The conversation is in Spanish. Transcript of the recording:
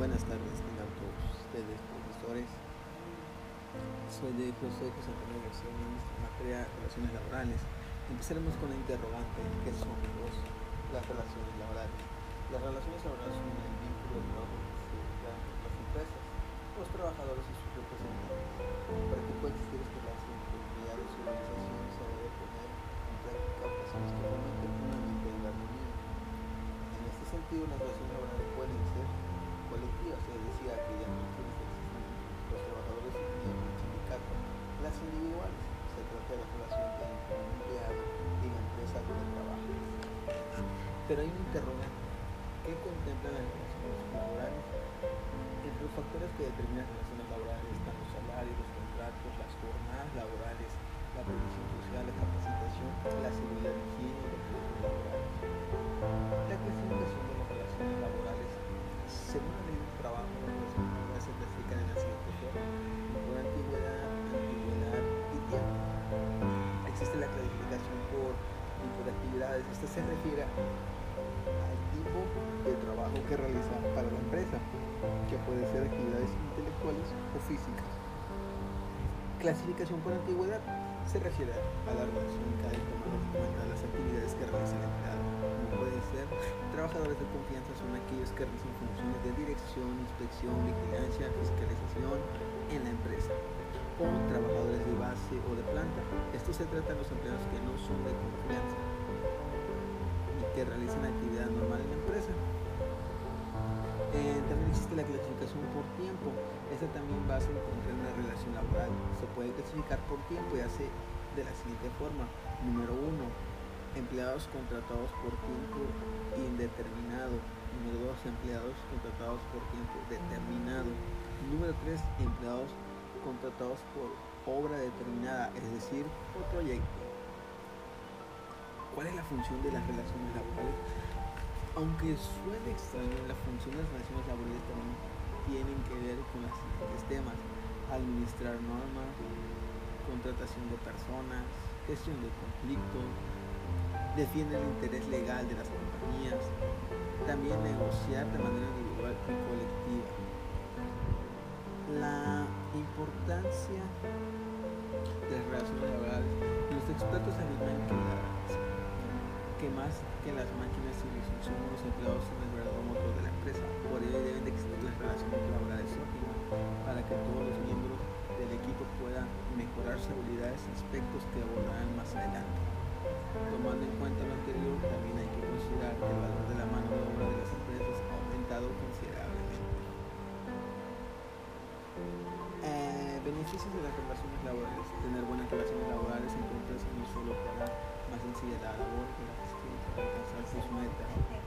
Buenas tardes, tengan todos ustedes, profesores. Soy de José Antonio García en materia de relaciones laborales. Empezaremos con la interrogante, ¿qué son los, las relaciones laborales? Las relaciones laborales son el vínculo de trabajo que se las empresas, los trabajadores y sus representantes. Para que pueda existir lazo entre empleados y organizaciones se debe poner en práctica operaciones que fomenten un ambiente de armonía. En este sentido, las relaciones laborales se trata de la relación un empleado y la empresa donde trabaja. Pero hay un interrogante, ¿qué contemplan las relaciones laborales? Entre los factores que determinan las relaciones laborales están tipo de actividades. Esta se refiere al tipo de trabajo que realiza para la empresa, que puede ser actividades intelectuales o físicas. Clasificación por antigüedad se refiere a la relación que ha de tomar en cuenta las actividades que realiza el empleado puede ser. Trabajadores de confianza son aquellos que realizan funciones de dirección, inspección, vigilancia, fiscalización en la empresa. O trabajadores de base o de planta. Esto se trata de los empleados que no son de confianza y que realizan actividad normal en la empresa. Eh, también existe la clasificación por tiempo. Esta también va a encontrar una relación laboral. Se puede clasificar por tiempo y hace de la siguiente forma. Número uno, empleados contratados por tiempo indeterminado. Número 2, empleados contratados por tiempo determinado. Número 3, empleados contratados por obra determinada, es decir, por proyecto. ¿Cuál es la función de las relaciones laborales? Aunque suene extraño, la función de las relaciones laborales también tienen que ver con los siguientes temas. Administrar normas, contratación de personas, gestión de conflictos, defiende el interés legal de las compañías, también negociar de manera individual y colectiva. La importancia de las relaciones laborales, los expertos afirman que, que más que las máquinas y los empleados son el verdadero motor de la empresa, por ello deben de existir las relaciones laborales óptimas para que todos los miembros del equipo puedan mejorar sus habilidades aspectos que abordarán más adelante. Tomando en cuenta lo anterior, también hay que considerar el valor de la mano beneficios de las relaciones laborales. Tener buenas relaciones laborales en tu empresa no solo para más sencilla la labor, para alcanzar sus metas,